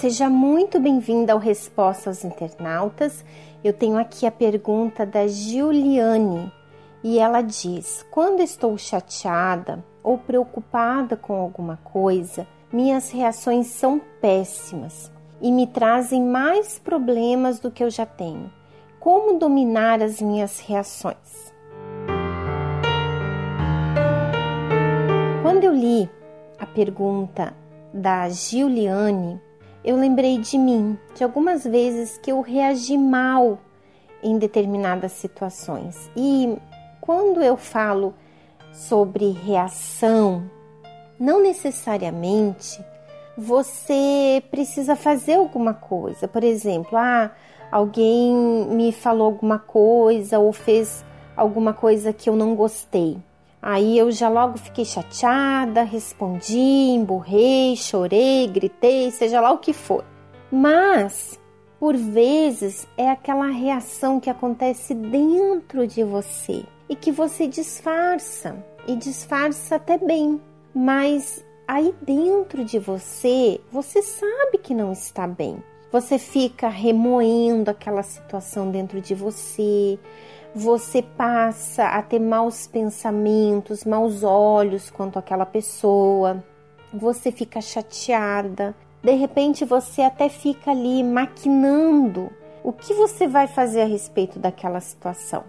seja muito bem-vinda ao Resposta aos Internautas. Eu tenho aqui a pergunta da Giuliane e ela diz: Quando estou chateada ou preocupada com alguma coisa, minhas reações são péssimas e me trazem mais problemas do que eu já tenho. Como dominar as minhas reações? Quando eu li a pergunta da Giuliane, eu lembrei de mim, de algumas vezes que eu reagi mal em determinadas situações. E quando eu falo sobre reação, não necessariamente você precisa fazer alguma coisa. Por exemplo, ah, alguém me falou alguma coisa ou fez alguma coisa que eu não gostei. Aí eu já logo fiquei chateada, respondi, emburrei, chorei, gritei, seja lá o que for. Mas, por vezes, é aquela reação que acontece dentro de você e que você disfarça e disfarça até bem, mas aí dentro de você, você sabe que não está bem. Você fica remoendo aquela situação dentro de você, você passa a ter maus pensamentos, maus olhos quanto àquela pessoa, você fica chateada, de repente você até fica ali maquinando o que você vai fazer a respeito daquela situação.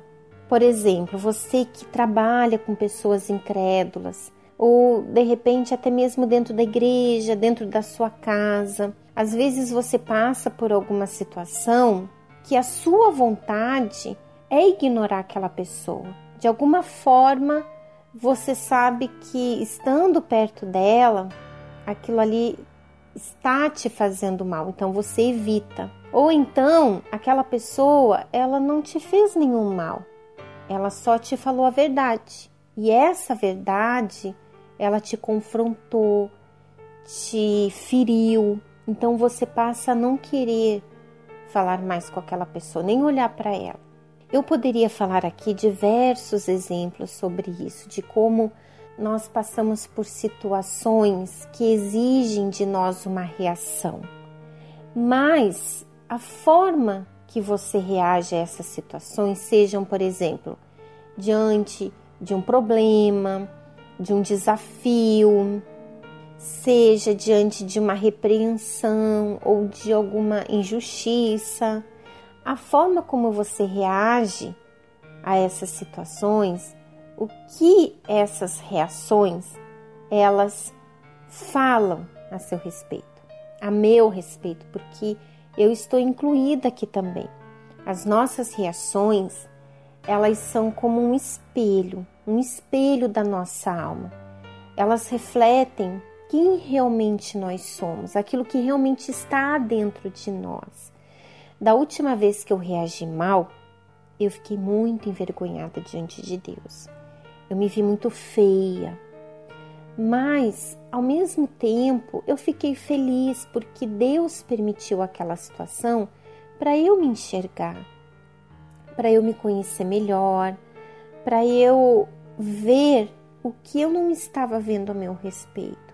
Por exemplo, você que trabalha com pessoas incrédulas, ou de repente até mesmo dentro da igreja, dentro da sua casa, às vezes você passa por alguma situação que a sua vontade é ignorar aquela pessoa. De alguma forma, você sabe que estando perto dela, aquilo ali está te fazendo mal, então você evita. Ou então, aquela pessoa, ela não te fez nenhum mal. Ela só te falou a verdade. E essa verdade, ela te confrontou, te feriu. Então você passa a não querer falar mais com aquela pessoa, nem olhar para ela. Eu poderia falar aqui diversos exemplos sobre isso, de como nós passamos por situações que exigem de nós uma reação. Mas a forma que você reage a essas situações, sejam, por exemplo, diante de um problema, de um desafio, seja diante de uma repreensão ou de alguma injustiça, a forma como você reage a essas situações, o que essas reações elas falam a seu respeito, a meu respeito, porque eu estou incluída aqui também. As nossas reações, elas são como um espelho, um espelho da nossa alma. Elas refletem quem realmente nós somos, aquilo que realmente está dentro de nós. Da última vez que eu reagi mal, eu fiquei muito envergonhada diante de Deus. Eu me vi muito feia. Mas, ao mesmo tempo, eu fiquei feliz porque Deus permitiu aquela situação para eu me enxergar, para eu me conhecer melhor, para eu ver o que eu não estava vendo a meu respeito.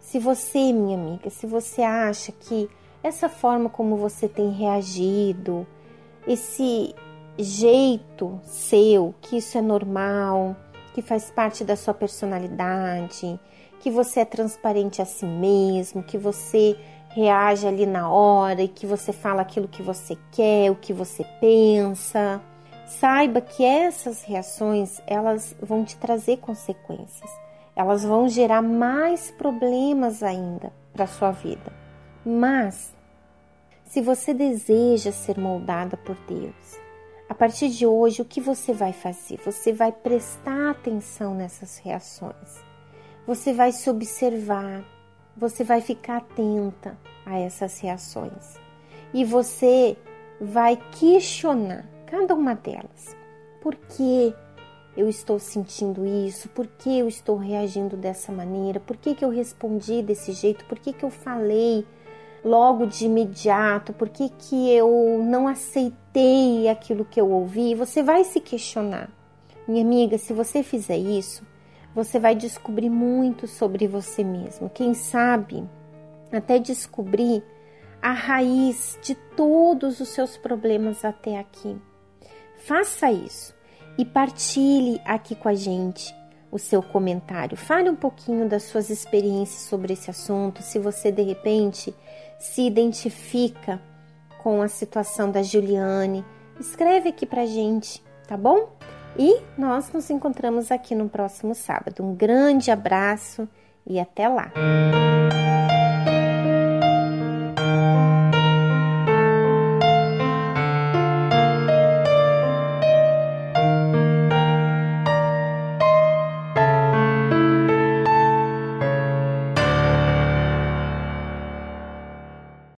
Se você, minha amiga, se você acha que essa forma como você tem reagido, esse jeito seu, que isso é normal, que faz parte da sua personalidade, que você é transparente a si mesmo, que você reage ali na hora e que você fala aquilo que você quer, o que você pensa. Saiba que essas reações, elas vão te trazer consequências. Elas vão gerar mais problemas ainda para sua vida. Mas, se você deseja ser moldada por Deus, a partir de hoje, o que você vai fazer? Você vai prestar atenção nessas reações. Você vai se observar, você vai ficar atenta a essas reações. E você vai questionar cada uma delas. Por que eu estou sentindo isso? Por que eu estou reagindo dessa maneira? Por que, que eu respondi desse jeito? Por que, que eu falei logo de imediato? Por que, que eu não aceitei aquilo que eu ouvi? Você vai se questionar. Minha amiga, se você fizer isso, você vai descobrir muito sobre você mesmo. Quem sabe até descobrir a raiz de todos os seus problemas até aqui. Faça isso e partilhe aqui com a gente o seu comentário. Fale um pouquinho das suas experiências sobre esse assunto, se você de repente se identifica com a situação da Juliane. Escreve aqui pra gente, tá bom? E nós nos encontramos aqui no próximo sábado. Um grande abraço e até lá!